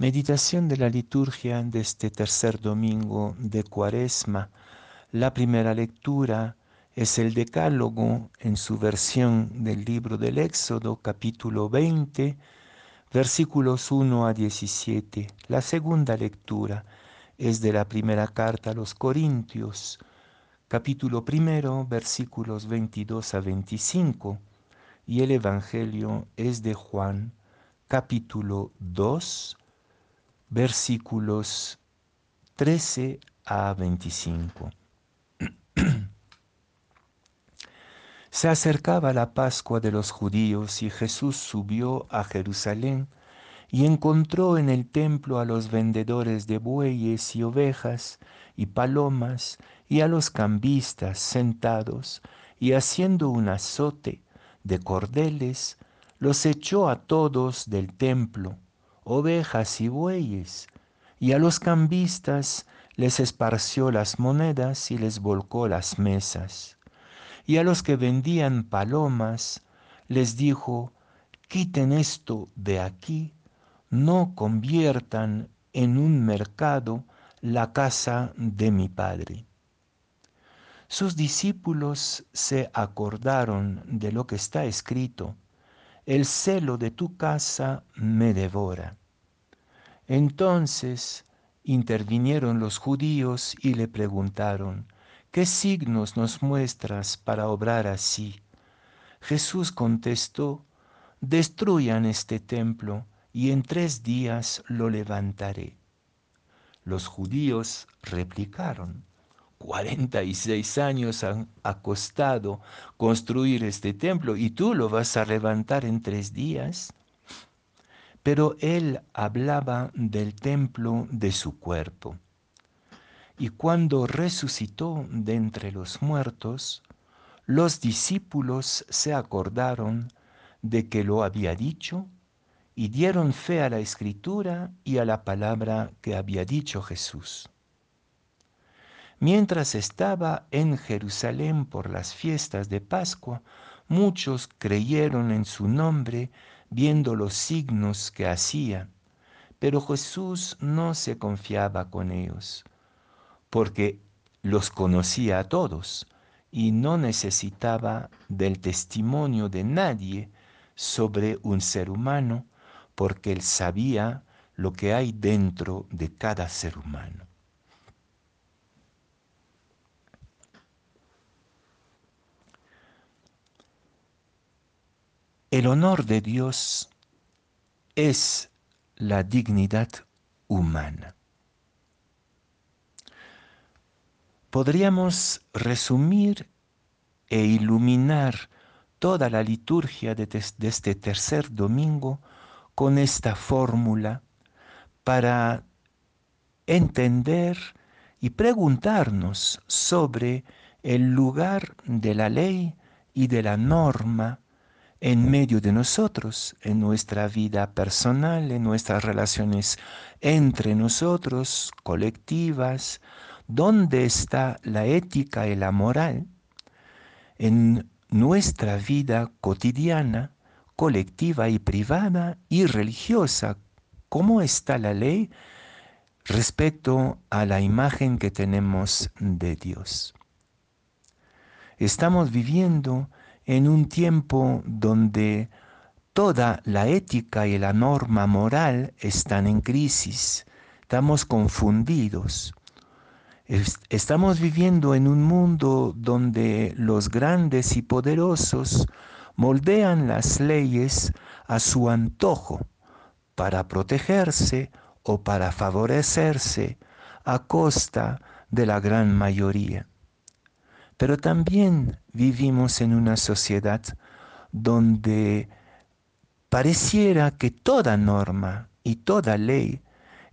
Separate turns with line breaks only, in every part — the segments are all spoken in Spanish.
Meditación de la liturgia de este tercer domingo de Cuaresma. La primera lectura es el Decálogo en su versión del libro del Éxodo, capítulo 20, versículos 1 a 17. La segunda lectura es de la primera carta a los Corintios, capítulo primero, versículos 22 a 25. Y el Evangelio es de Juan, capítulo 2, versículos 13 a 25. Se acercaba la Pascua de los judíos y Jesús subió a Jerusalén y encontró en el templo a los vendedores de bueyes y ovejas y palomas y a los cambistas sentados y haciendo un azote de cordeles, los echó a todos del templo ovejas y bueyes, y a los cambistas les esparció las monedas y les volcó las mesas. Y a los que vendían palomas les dijo, quiten esto de aquí, no conviertan en un mercado la casa de mi Padre. Sus discípulos se acordaron de lo que está escrito, el celo de tu casa me devora. Entonces intervinieron los judíos y le preguntaron, ¿qué signos nos muestras para obrar así? Jesús contestó, destruyan este templo y en tres días lo levantaré. Los judíos replicaron, cuarenta y seis años han costado construir este templo y tú lo vas a levantar en tres días. Pero él hablaba del templo de su cuerpo. Y cuando resucitó de entre los muertos, los discípulos se acordaron de que lo había dicho y dieron fe a la escritura y a la palabra que había dicho Jesús. Mientras estaba en Jerusalén por las fiestas de Pascua, muchos creyeron en su nombre viendo los signos que hacía, pero Jesús no se confiaba con ellos, porque los conocía a todos y no necesitaba del testimonio de nadie sobre un ser humano, porque él sabía lo que hay dentro de cada ser humano. El honor de Dios es la dignidad humana. Podríamos resumir e iluminar toda la liturgia de, este tercer domingo con esta fórmula para entender y preguntarnos sobre el lugar de la ley y de la norma en medio de nosotros, en nuestra vida personal, en nuestras relaciones entre nosotros, colectivas, dónde está la ética y la moral en nuestra vida cotidiana, colectiva y privada y religiosa, cómo está la ley respecto a la imagen que tenemos de Dios. Estamos viviendo en un tiempo donde toda la ética y la norma moral están en crisis, estamos confundidos. Estamos viviendo en un mundo donde los grandes y poderosos moldean las leyes a su antojo para protegerse o para favorecerse a costa de la gran mayoría. Pero también vivimos en una sociedad donde pareciera que toda norma y toda ley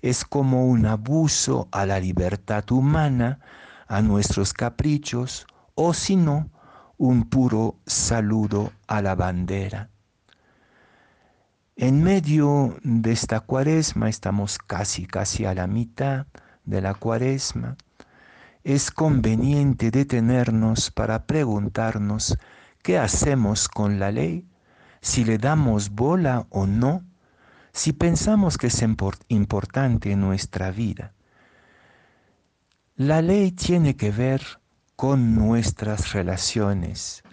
es como un abuso a la libertad humana, a nuestros caprichos, o si no, un puro saludo a la bandera. En medio de esta cuaresma, estamos casi, casi a la mitad de la cuaresma, es conveniente detenernos para preguntarnos qué hacemos con la ley, si le damos bola o no, si pensamos que es importante en nuestra vida. La ley tiene que ver con nuestras relaciones,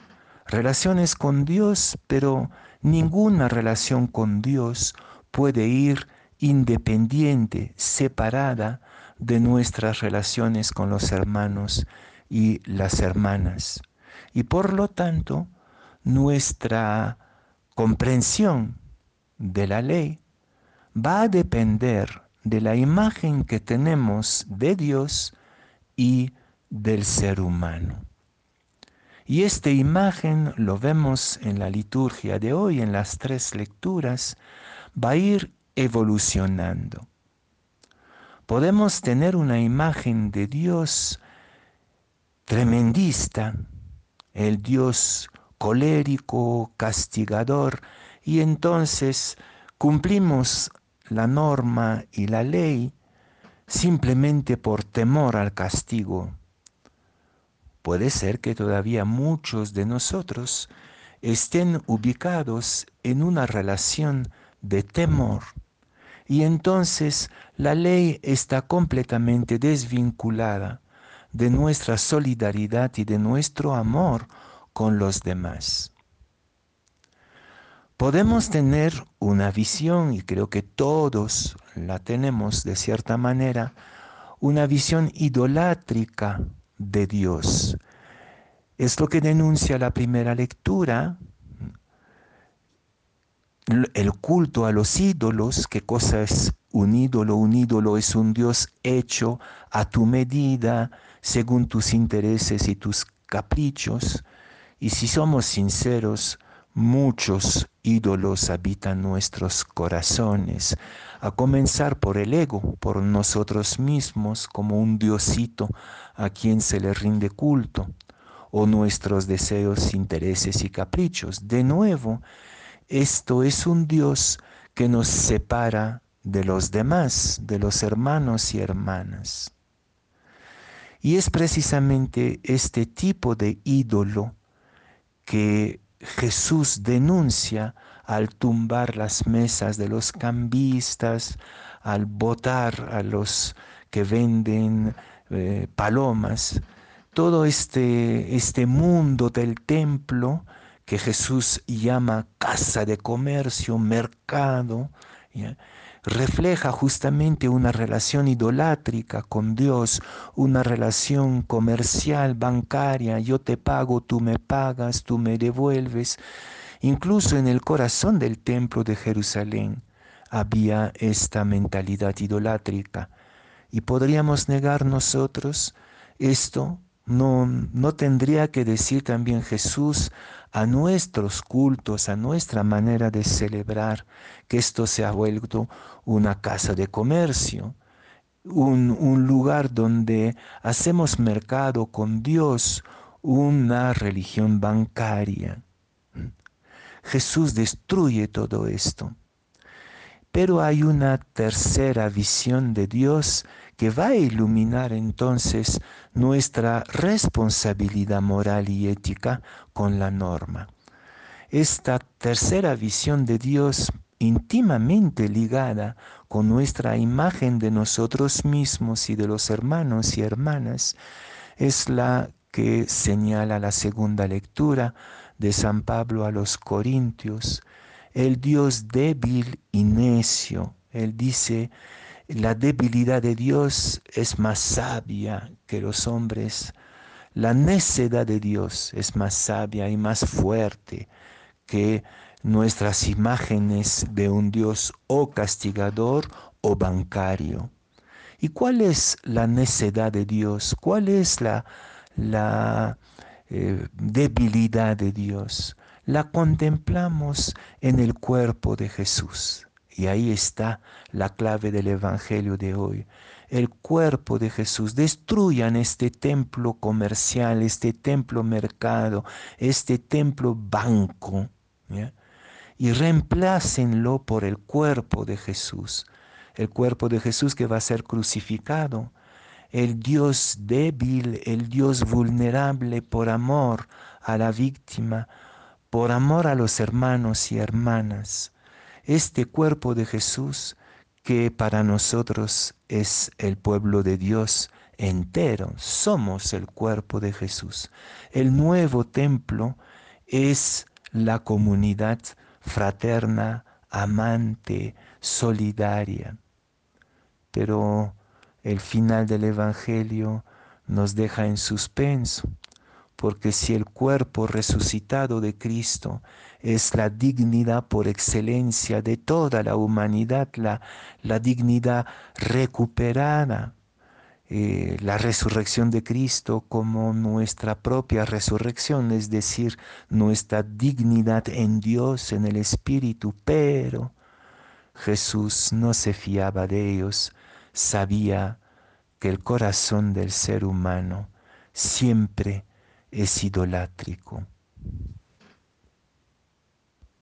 relaciones con Dios, pero ninguna relación con Dios puede ir independiente, separada de nuestras relaciones con los hermanos y las hermanas. Y por lo tanto, nuestra comprensión de la ley va a depender de la imagen que tenemos de Dios y del ser humano. Y esta imagen lo vemos en la liturgia de hoy, en las tres lecturas, va a ir evolucionando. Podemos tener una imagen de Dios tremendista, el Dios colérico, castigador, y entonces cumplimos la norma y la ley simplemente por temor al castigo. Puede ser que todavía muchos de nosotros estén ubicados en una relación de temor y entonces la ley está completamente desvinculada de nuestra solidaridad y de nuestro amor con los demás. Podemos tener una visión, y creo que todos la tenemos de cierta manera, una visión idolátrica de Dios. Es lo que denuncia la primera lectura, el culto a los ídolos, qué cosa es un ídolo, un ídolo es un Dios hecho a tu medida, según tus intereses y tus caprichos. Y si somos sinceros, muchos ídolos habitan nuestros corazones, a comenzar por el ego, por nosotros mismos como un diosito a quien se le rinde culto, o nuestros deseos, intereses y caprichos. De nuevo, esto es un Dios que nos separa de los demás, de los hermanos y hermanas. Y es precisamente este tipo de ídolo que Jesús denuncia al tumbar las mesas de los cambistas, al botar a los que venden eh, palomas, todo este, este mundo del templo que Jesús llama casa de comercio, mercado, refleja justamente una relación idolátrica con Dios, una relación comercial, bancaria, yo te pago, tú me pagas, tú me devuelves. Incluso en el corazón del templo de Jerusalén había esta mentalidad idolátrica. ¿Y podríamos negar nosotros esto? No, no tendría que decir también Jesús a nuestros cultos, a nuestra manera de celebrar, que esto se ha vuelto una casa de comercio, un, un lugar donde hacemos mercado con Dios, una religión bancaria. Jesús destruye todo esto. Pero hay una tercera visión de Dios que va a iluminar entonces nuestra responsabilidad moral y ética con la norma. Esta tercera visión de Dios íntimamente ligada con nuestra imagen de nosotros mismos y de los hermanos y hermanas es la que señala la segunda lectura de San Pablo a los Corintios, el Dios débil y necio. Él dice, la debilidad de Dios es más sabia que los hombres. La necedad de Dios es más sabia y más fuerte que nuestras imágenes de un Dios o castigador o bancario. ¿Y cuál es la necedad de Dios? ¿Cuál es la, la eh, debilidad de Dios? La contemplamos en el cuerpo de Jesús. Y ahí está la clave del Evangelio de hoy. El cuerpo de Jesús. Destruyan este templo comercial, este templo mercado, este templo banco y reemplácenlo por el cuerpo de Jesús, el cuerpo de Jesús que va a ser crucificado, el Dios débil, el Dios vulnerable por amor a la víctima, por amor a los hermanos y hermanas. Este cuerpo de Jesús que para nosotros es el pueblo de Dios entero, somos el cuerpo de Jesús. El nuevo templo es la comunidad fraterna, amante, solidaria. Pero el final del Evangelio nos deja en suspenso, porque si el cuerpo resucitado de Cristo es la dignidad por excelencia de toda la humanidad, la, la dignidad recuperada, eh, la resurrección de Cristo como nuestra propia resurrección, es decir, nuestra dignidad en Dios, en el Espíritu, pero Jesús no se fiaba de ellos, sabía que el corazón del ser humano siempre es idolátrico